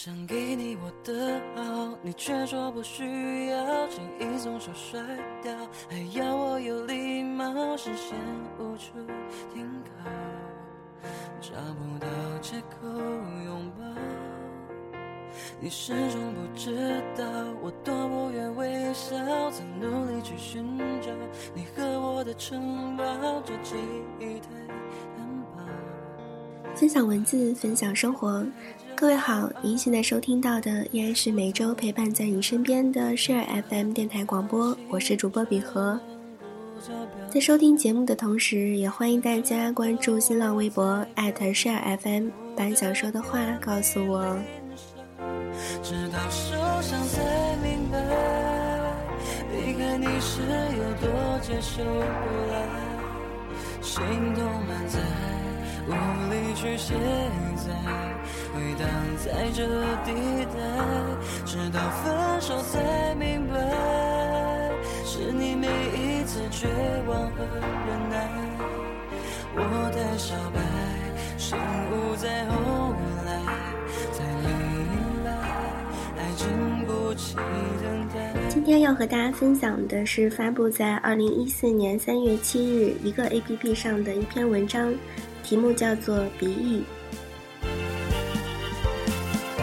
想给你我的好，你却说不需要，轻易松手甩掉，还要我有礼貌，视线无处停靠，找不到借口拥抱。你始终不知道，我多不愿微笑，在努力去寻找你和我的城堡，这记忆太单薄。分享文字，分享生活。各位好，您现在收听到的依然是每周陪伴在你身边的 Share FM 电台广播，我是主播比和。在收听节目的同时，也欢迎大家关注新浪微博 @Share FM，把想说的话告诉我。直到受伤才明白，离开你是有多接受不来，心痛满载，无力去卸载。回荡在这地带，直到分手才明白，是你每一次绝望和忍耐。我的小白，醒悟在后来才明白，爱经不起等待。今天要和大家分享的是发布在二零一四年三月七日一个 APP 上的一篇文章，题目叫做《鼻翼》。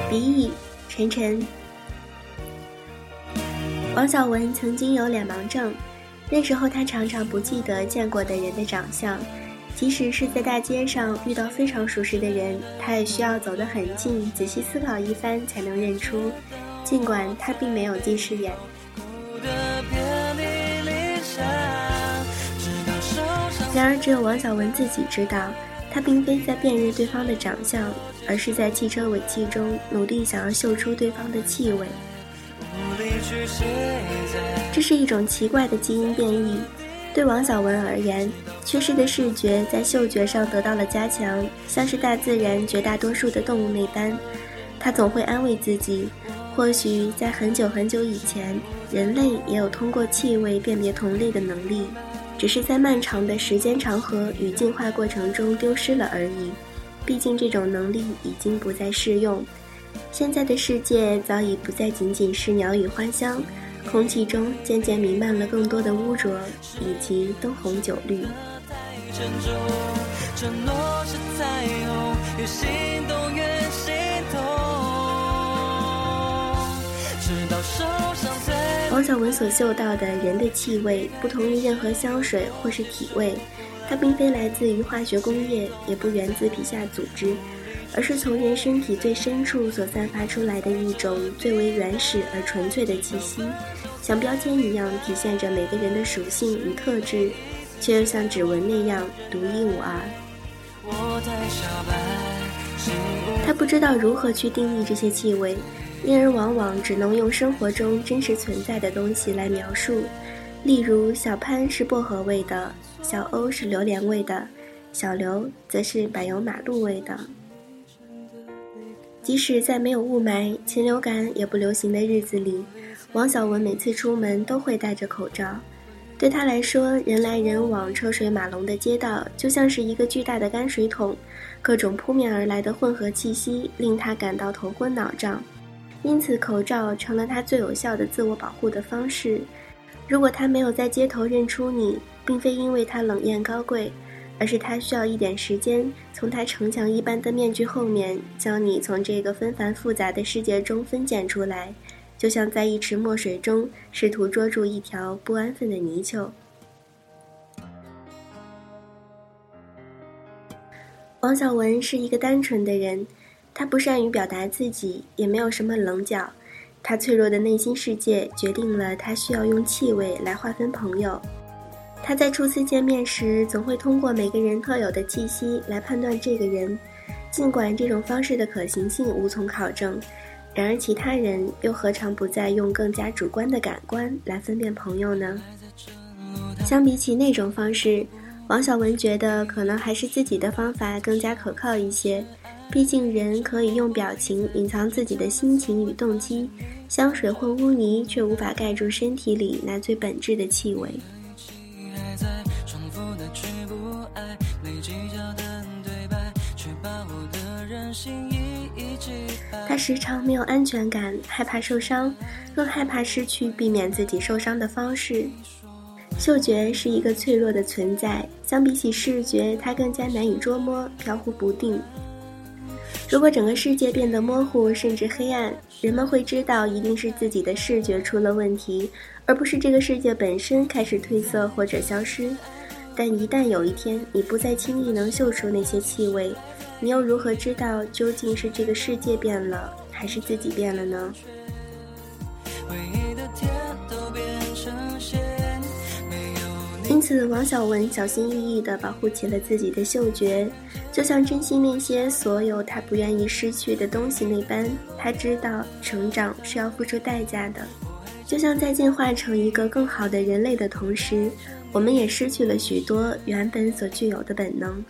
鼻翼，沉沉。王小文曾经有脸盲症，那时候他常常不记得见过的人的长相，即使是在大街上遇到非常熟识的人，他也需要走得很近，仔细思考一番才能认出。尽管他并没有近视眼。然而，只有王小文自己知道。他并非在辨认对方的长相，而是在汽车尾气中努力想要嗅出对方的气味。这是一种奇怪的基因变异。对王小文而言，缺失的视觉在嗅觉上得到了加强，像是大自然绝大多数的动物那般。他总会安慰自己，或许在很久很久以前，人类也有通过气味辨别同类的能力。只是在漫长的时间长河与进化过程中丢失了而已。毕竟这种能力已经不再适用。现在的世界早已不再仅仅是鸟语花香，空气中渐渐弥漫了更多的污浊以及灯红酒绿。承诺是彩虹，有心动伤王小文所嗅到的人的气味，不同于任何香水或是体味，它并非来自于化学工业，也不源自皮下组织，而是从人身体最深处所散发出来的一种最为原始而纯粹的气息，像标签一样体现着每个人的属性与特质，却又像指纹那样独一无二。他不知道如何去定义这些气味。因而往往只能用生活中真实存在的东西来描述，例如小潘是薄荷味的，小欧是榴莲味的，小刘则是柏油马路味的。即使在没有雾霾、禽流感也不流行的日子里，王小文每次出门都会戴着口罩。对他来说，人来人往、车水马龙的街道就像是一个巨大的泔水桶，各种扑面而来的混合气息令他感到头昏脑胀。因此，口罩成了他最有效的自我保护的方式。如果他没有在街头认出你，并非因为他冷艳高贵，而是他需要一点时间，从他城墙一般的面具后面将你从这个纷繁复杂的世界中分拣出来，就像在一池墨水中试图捉住一条不安分的泥鳅。王小文是一个单纯的人。他不善于表达自己，也没有什么棱角。他脆弱的内心世界决定了他需要用气味来划分朋友。他在初次见面时，总会通过每个人特有的气息来判断这个人。尽管这种方式的可行性无从考证，然而其他人又何尝不再用更加主观的感官来分辨朋友呢？相比起那种方式，王小文觉得可能还是自己的方法更加可靠一些。毕竟，人可以用表情隐藏自己的心情与动机，香水或污泥却无法盖住身体里那最本质的气味。他时常没有安全感，害怕受伤，更害怕失去避免自己受伤的方式。嗅觉是一个脆弱的存在，相比起视觉，它更加难以捉摸，飘忽不定。如果整个世界变得模糊甚至黑暗，人们会知道一定是自己的视觉出了问题，而不是这个世界本身开始褪色或者消失。但一旦有一天你不再轻易能嗅出那些气味，你又如何知道究竟是这个世界变了，还是自己变了呢？因此，王小文小心翼翼地保护起了自己的嗅觉，就像珍惜那些所有他不愿意失去的东西那般。他知道成长是要付出代价的，就像在进化成一个更好的人类的同时，我们也失去了许多原本所具有的本能。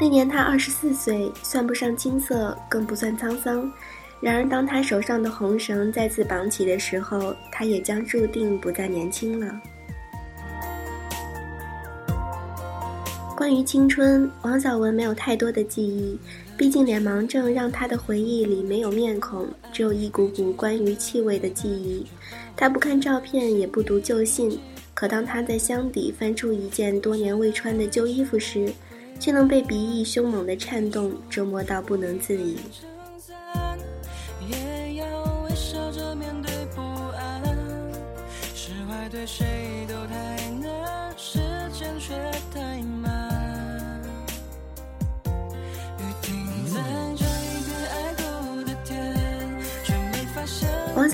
那年他二十四岁，算不上青涩，更不算沧桑。然而，当他手上的红绳再次绑起的时候，他也将注定不再年轻了。关于青春，王小文没有太多的记忆，毕竟脸盲症让他的回忆里没有面孔，只有一股股关于气味的记忆。他不看照片，也不读旧信，可当他在箱底翻出一件多年未穿的旧衣服时，却能被鼻翼凶猛的颤动折磨到不能自已。王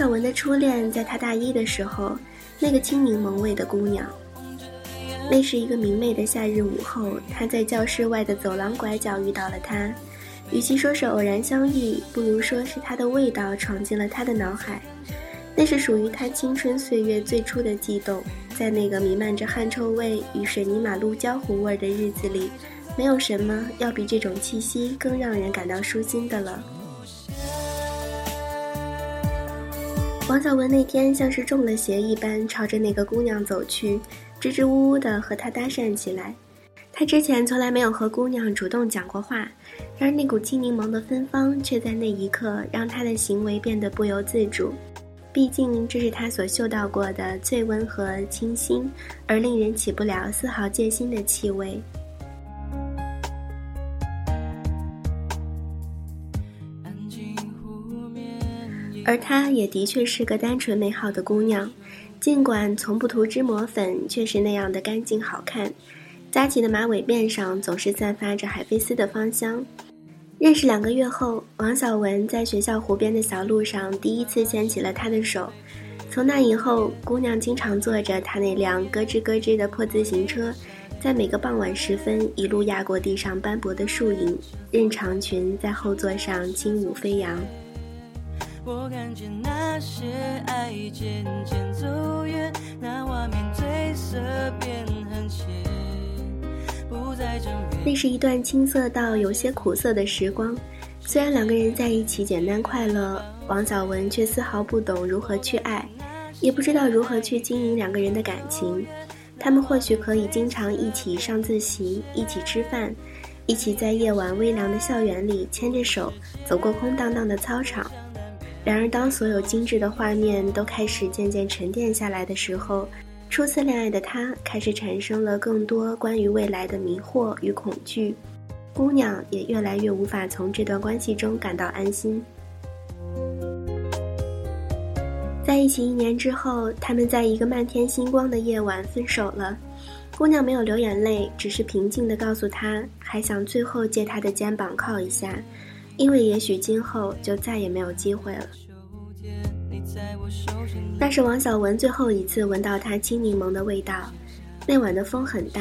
小文的初恋在他大一的时候，那个青柠檬味的姑娘。那是一个明媚的夏日午后，他在教室外的走廊拐角遇到了她。与其说是偶然相遇，不如说是她的味道闯进了他的脑海。那是属于他青春岁月最初的悸动。在那个弥漫着汗臭味与水泥马路焦糊味的日子里，没有什么要比这种气息更让人感到舒心的了。王小文那天像是中了邪一般，朝着那个姑娘走去，支支吾吾地和她搭讪起来。他之前从来没有和姑娘主动讲过话，然而那股青柠檬的芬芳却在那一刻让他的行为变得不由自主。毕竟这是他所嗅到过的最温和、清新而令人起不了丝毫戒心的气味。而她也的确是个单纯美好的姑娘，尽管从不涂脂抹粉，却是那样的干净好看。扎起的马尾辫上总是散发着海飞丝的芳香。认识两个月后，王小文在学校湖边的小路上第一次牵起了她的手。从那以后，姑娘经常坐着他那辆咯吱咯吱的破自行车，在每个傍晚时分一路压过地上斑驳的树影，任长裙在后座上轻舞飞扬。我看见那些爱渐渐走远，那画面褪色变很浅，不再正面。那是一段青涩到有些苦涩的时光。虽然两个人在一起简单快乐，王小文却丝毫不懂如何去爱，也不知道如何去经营两个人的感情。他们或许可以经常一起上自习，一起吃饭，一起在夜晚微凉的校园里牵着手走过空荡荡的操场。然而，当所有精致的画面都开始渐渐沉淀下来的时候，初次恋爱的他开始产生了更多关于未来的迷惑与恐惧，姑娘也越来越无法从这段关系中感到安心。在一起一年之后，他们在一个漫天星光的夜晚分手了。姑娘没有流眼泪，只是平静地告诉他，还想最后借他的肩膀靠一下。因为也许今后就再也没有机会了。那是王小文最后一次闻到他青柠檬的味道。那晚的风很大，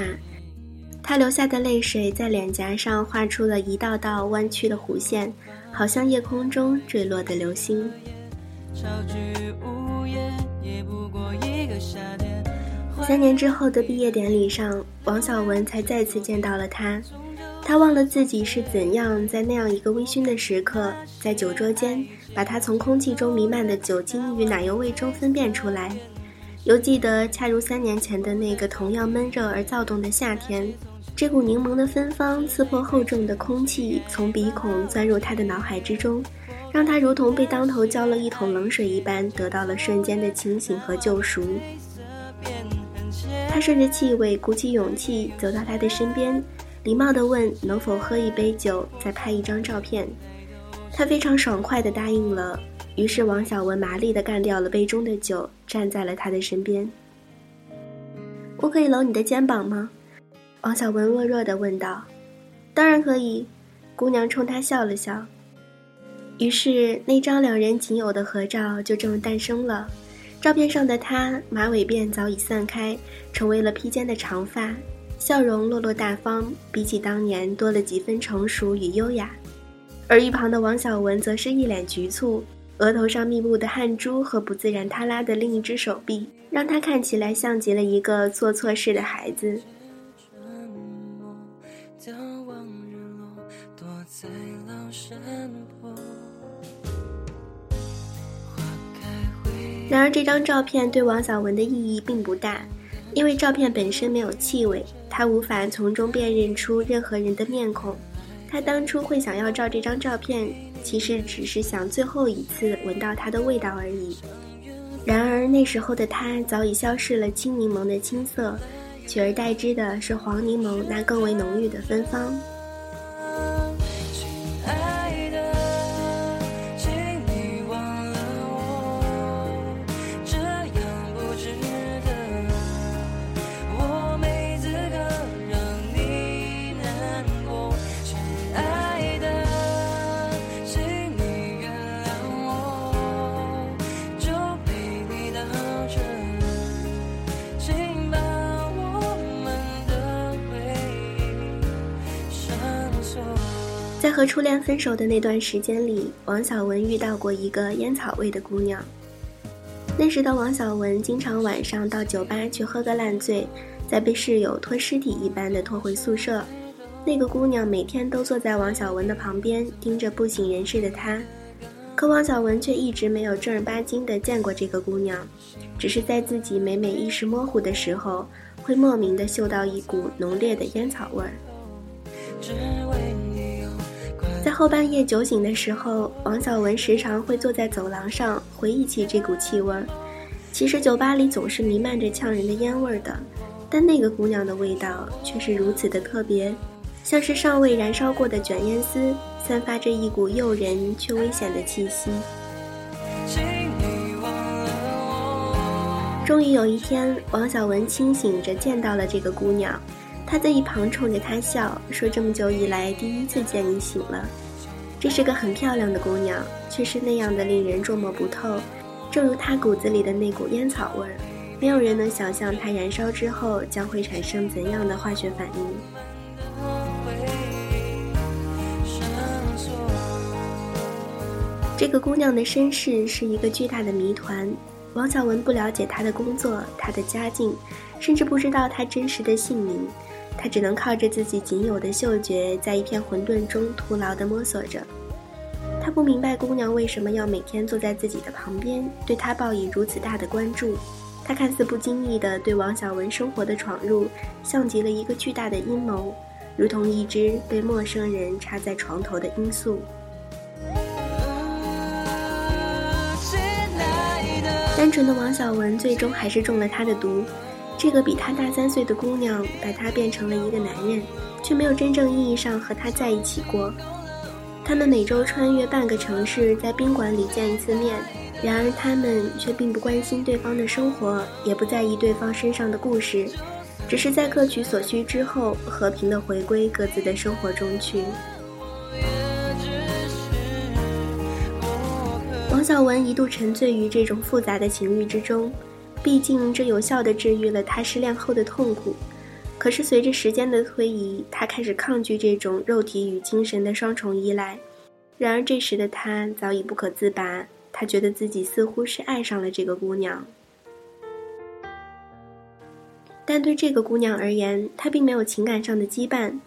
他流下的泪水在脸颊上画出了一道道弯曲的弧线，好像夜空中坠落的流星。三年之后的毕业典礼上，王小文才再次见到了他。他忘了自己是怎样在那样一个微醺的时刻，在酒桌间把他从空气中弥漫的酒精与奶油味中分辨出来，犹记得恰如三年前的那个同样闷热而躁动的夏天，这股柠檬的芬芳刺破厚重的空气，从鼻孔钻入他的脑海之中，让他如同被当头浇了一桶冷水一般，得到了瞬间的清醒和救赎。他顺着气味，鼓起勇气走到他的身边，礼貌地问：“能否喝一杯酒，再拍一张照片？”他非常爽快地答应了。于是王小文麻利地干掉了杯中的酒，站在了他的身边。“我可以搂你的肩膀吗？”王小文弱弱地问道。“当然可以。”姑娘冲他笑了笑。于是那张两人仅有的合照就这么诞生了。照片上的他，马尾辫早已散开，成为了披肩的长发，笑容落落大方，比起当年多了几分成熟与优雅。而一旁的王小文则是一脸局促，额头上密布的汗珠和不自然塌拉的另一只手臂，让他看起来像极了一个做错事的孩子。然而，这张照片对王小文的意义并不大，因为照片本身没有气味，他无法从中辨认出任何人的面孔。他当初会想要照这张照片，其实只是想最后一次闻到它的味道而已。然而，那时候的他早已消逝了青柠檬的青涩，取而代之的是黄柠檬那更为浓郁的芬芳。和初恋分手的那段时间里，王小文遇到过一个烟草味的姑娘。那时的王小文经常晚上到酒吧去喝个烂醉，再被室友拖尸体一般的拖回宿舍。那个姑娘每天都坐在王小文的旁边，盯着不省人事的他。可王小文却一直没有正儿八经的见过这个姑娘，只是在自己每每意识模糊的时候，会莫名的嗅到一股浓烈的烟草味儿。后半夜酒醒的时候，王小文时常会坐在走廊上回忆起这股气味儿。其实酒吧里总是弥漫着呛人的烟味儿的，但那个姑娘的味道却是如此的特别，像是尚未燃烧过的卷烟丝，散发着一股诱人却危险的气息。终于有一天，王小文清醒着见到了这个姑娘。她在一旁冲着他笑，说：“这么久以来第一次见你醒了。这是个很漂亮的姑娘，却是那样的令人捉摸不透。正如她骨子里的那股烟草味儿，没有人能想象它燃烧之后将会产生怎样的化学反应。”这个姑娘的身世是一个巨大的谜团。王小文不了解她的工作、她的家境，甚至不知道她真实的姓名。他只能靠着自己仅有的嗅觉，在一片混沌中徒劳地摸索着。他不明白姑娘为什么要每天坐在自己的旁边，对他报以如此大的关注。他看似不经意地对王小文生活的闯入，像极了一个巨大的阴谋，如同一只被陌生人插在床头的罂粟。单纯的王小文最终还是中了他的毒。这个比他大三岁的姑娘，把他变成了一个男人，却没有真正意义上和他在一起过。他们每周穿越半个城市，在宾馆里见一次面，然而他们却并不关心对方的生活，也不在意对方身上的故事，只是在各取所需之后，和平的回归各自的生活中去。王小文一度沉醉于这种复杂的情欲之中。毕竟，这有效地治愈了他失恋后的痛苦。可是，随着时间的推移，他开始抗拒这种肉体与精神的双重依赖。然而，这时的他早已不可自拔。他觉得自己似乎是爱上了这个姑娘。但对这个姑娘而言，她并没有情感上的羁绊。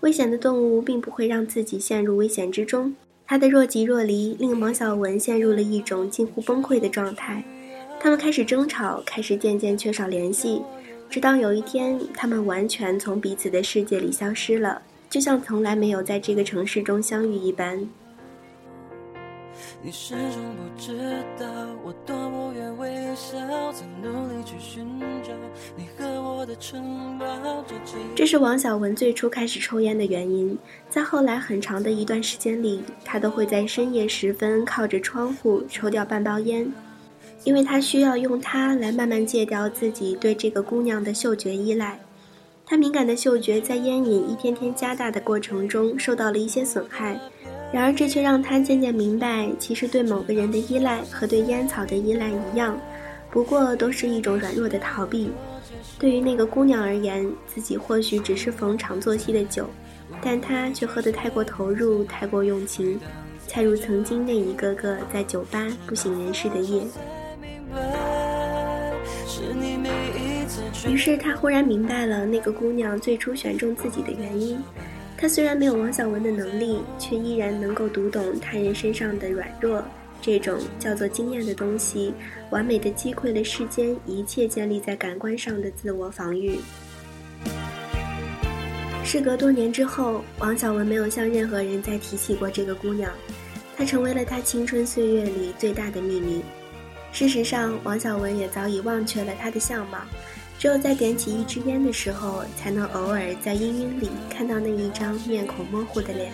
危险的动物并不会让自己陷入危险之中。她的若即若离，令王小文陷入了一种近乎崩溃的状态。他们开始争吵，开始渐渐缺少联系。直到有一天，他们完全从彼此的世界里消失了，就像从来没有在这个城市中相遇一般。你始终不知道我多不愿微笑，在努力去寻找你和我的城堡。这是王小文最初开始抽烟的原因。在后来很长的一段时间里，他都会在深夜时分靠着窗户抽掉半包烟，因为他需要用它来慢慢戒掉自己对这个姑娘的嗅觉依赖。他敏感的嗅觉在烟瘾一天天加大的过程中受到了一些损害。然而，这却让他渐渐明白，其实对某个人的依赖和对烟草的依赖一样，不过都是一种软弱的逃避。对于那个姑娘而言，自己或许只是逢场作戏的酒，但她却喝得太过投入，太过用情，恰如曾经那一个个在酒吧不省人事的夜。于是他忽然明白了那个姑娘最初选中自己的原因。他虽然没有王小文的能力，却依然能够读懂他人身上的软弱。这种叫做经验的东西，完美的击溃了世间一切建立在感官上的自我防御。事隔多年之后，王小文没有向任何人再提起过这个姑娘，她成为了他青春岁月里最大的秘密。事实上，王小文也早已忘却了她的相貌。只有在点起一支烟的时候，才能偶尔在氤氲里看到那一张面孔模糊的脸。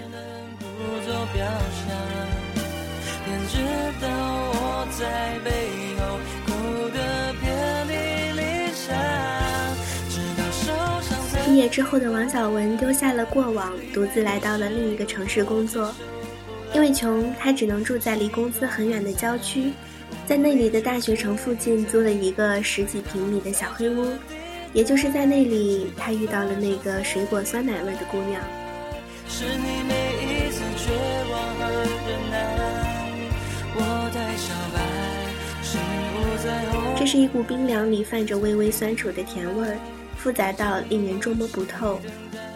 毕业之后的王小文丢下了过往，独自来到了另一个城市工作。因为穷，他只能住在离公司很远的郊区。在那里的大学城附近租了一个十几平米的小黑屋，也就是在那里，他遇到了那个水果酸奶味的姑娘。这是一股冰凉里泛着微微酸楚的甜味儿，复杂到令人捉摸不透。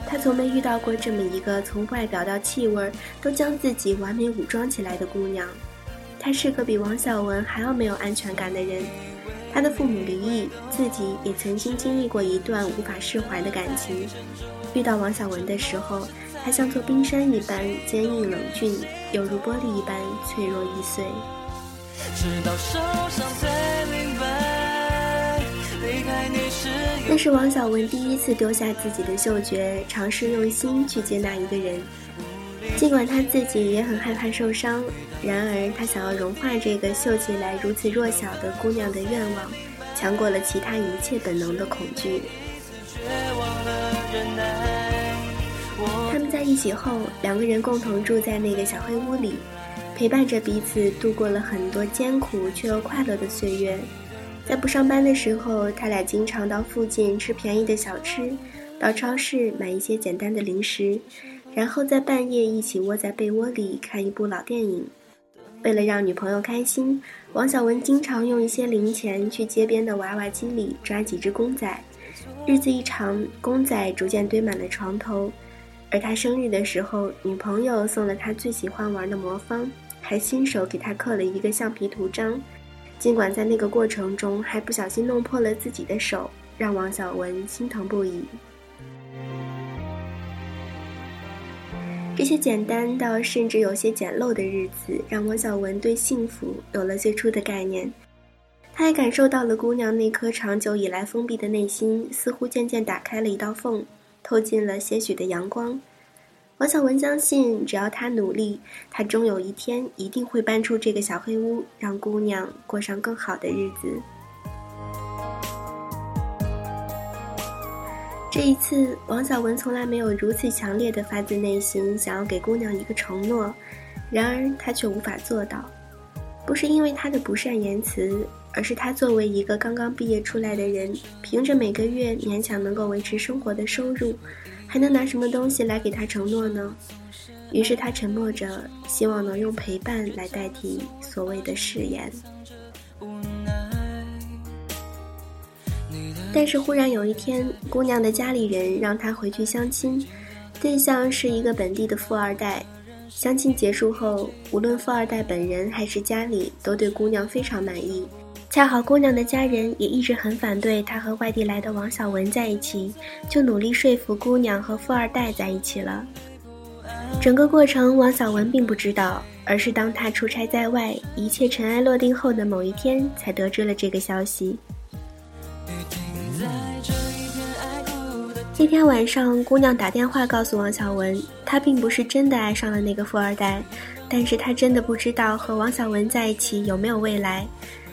他从没遇到过这么一个从外表到气味都将自己完美武装起来的姑娘。他是个比王小文还要没有安全感的人，他的父母离异，自己也曾经经历过一段无法释怀的感情。遇到王小文的时候，他像座冰山一般坚硬冷峻，犹如玻璃一般脆弱易碎。那是王小文第一次丢下自己的嗅觉，尝试用心去接纳一个人。尽管他自己也很害怕受伤，然而他想要融化这个秀起来如此弱小的姑娘的愿望，强过了其他一切本能的恐惧。他们在一起后，两个人共同住在那个小黑屋里，陪伴着彼此度过了很多艰苦却又快乐的岁月。在不上班的时候，他俩经常到附近吃便宜的小吃，到超市买一些简单的零食。然后在半夜一起窝在被窝里看一部老电影。为了让女朋友开心，王小文经常用一些零钱去街边的娃娃机里抓几只公仔。日子一长，公仔逐渐堆满了床头。而他生日的时候，女朋友送了他最喜欢玩的魔方，还亲手给他刻了一个橡皮图章。尽管在那个过程中还不小心弄破了自己的手，让王小文心疼不已。这些简单到甚至有些简陋的日子，让王小文对幸福有了最初的概念。他也感受到了姑娘那颗长久以来封闭的内心，似乎渐渐打开了一道缝，透进了些许的阳光。王小文相信，只要他努力，他终有一天一定会搬出这个小黑屋，让姑娘过上更好的日子。这一次，王小文从来没有如此强烈的发自内心想要给姑娘一个承诺，然而他却无法做到，不是因为他的不善言辞，而是他作为一个刚刚毕业出来的人，凭着每个月勉强能够维持生活的收入，还能拿什么东西来给他承诺呢？于是他沉默着，希望能用陪伴来代替所谓的誓言。但是忽然有一天，姑娘的家里人让她回去相亲，对象是一个本地的富二代。相亲结束后，无论富二代本人还是家里，都对姑娘非常满意。恰好姑娘的家人也一直很反对她和外地来的王小文在一起，就努力说服姑娘和富二代在一起了。整个过程，王小文并不知道，而是当他出差在外，一切尘埃落定后的某一天，才得知了这个消息。那天晚上，姑娘打电话告诉王小文，她并不是真的爱上了那个富二代，但是她真的不知道和王小文在一起有没有未来。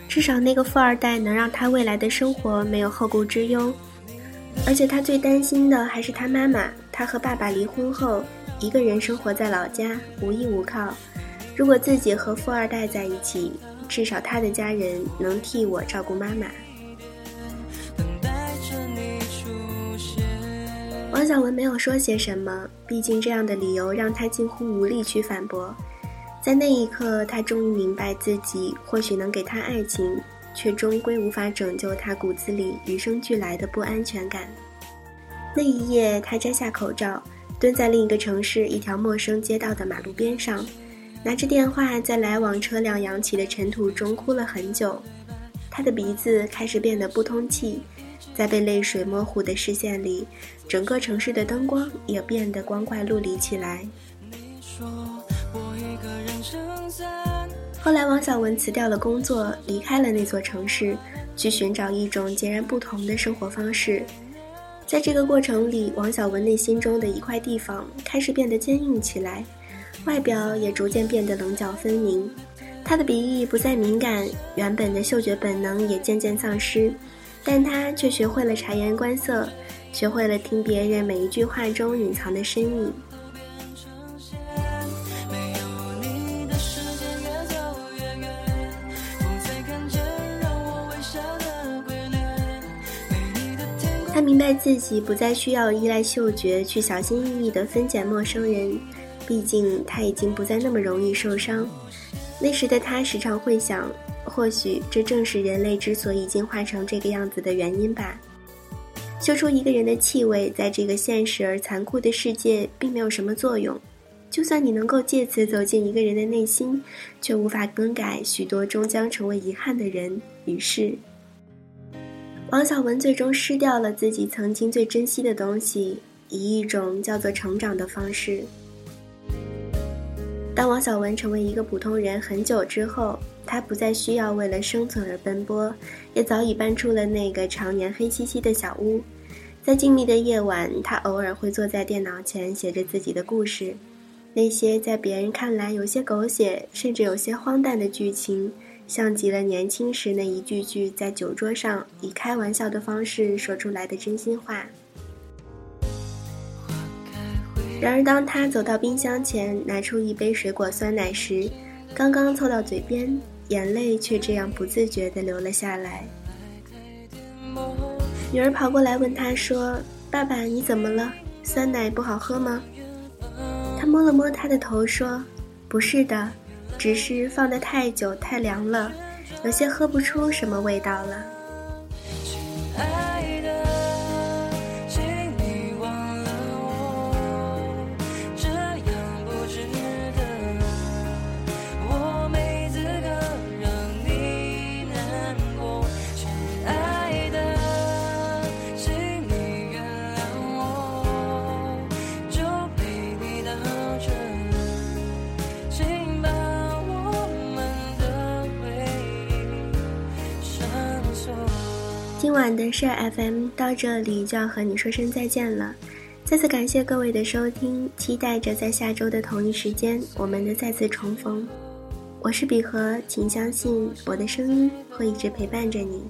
至少那个富二代能让她未来的生活没有后顾之忧，而且她最担心的还是她妈妈。她和爸爸离婚后。一个人生活在老家，无依无靠。如果自己和富二代在一起，至少他的家人能替我照顾妈妈。王小文没有说些什么，毕竟这样的理由让他近乎无力去反驳。在那一刻，他终于明白自己或许能给他爱情，却终归无法拯救他骨子里与生俱来的不安全感。那一夜，他摘下口罩。蹲在另一个城市一条陌生街道的马路边上，拿着电话在来往车辆扬起的尘土中哭了很久。他的鼻子开始变得不通气，在被泪水模糊的视线里，整个城市的灯光也变得光怪陆离起来。后来，王小文辞掉了工作，离开了那座城市，去寻找一种截然不同的生活方式。在这个过程里，王小文内心中的一块地方开始变得坚硬起来，外表也逐渐变得棱角分明。他的鼻翼不再敏感，原本的嗅觉本能也渐渐丧失，但他却学会了察言观色，学会了听别人每一句话中隐藏的深意。他明白自己不再需要依赖嗅觉去小心翼翼地分拣陌生人，毕竟他已经不再那么容易受伤。那时的他时常会想，或许这正是人类之所以进化成这个样子的原因吧。嗅出一个人的气味，在这个现实而残酷的世界，并没有什么作用。就算你能够借此走进一个人的内心，却无法更改许多终将成为遗憾的人与事。王小文最终失掉了自己曾经最珍惜的东西，以一种叫做成长的方式。当王小文成为一个普通人很久之后，他不再需要为了生存而奔波，也早已搬出了那个常年黑漆漆的小屋。在静谧的夜晚，他偶尔会坐在电脑前写着自己的故事，那些在别人看来有些狗血，甚至有些荒诞的剧情。像极了年轻时那一句句在酒桌上以开玩笑的方式说出来的真心话。然而，当他走到冰箱前拿出一杯水果酸奶时，刚刚凑到嘴边，眼泪却这样不自觉地流了下来。女儿跑过来问他说：“爸爸，你怎么了？酸奶不好喝吗？”他摸了摸他的头说：“不是的。”只是放得太久太凉了，有些喝不出什么味道了。晚的事 FM 到这里就要和你说声再见了，再次感谢各位的收听，期待着在下周的同一时间我们的再次重逢。我是比和，请相信我的声音会一直陪伴着你。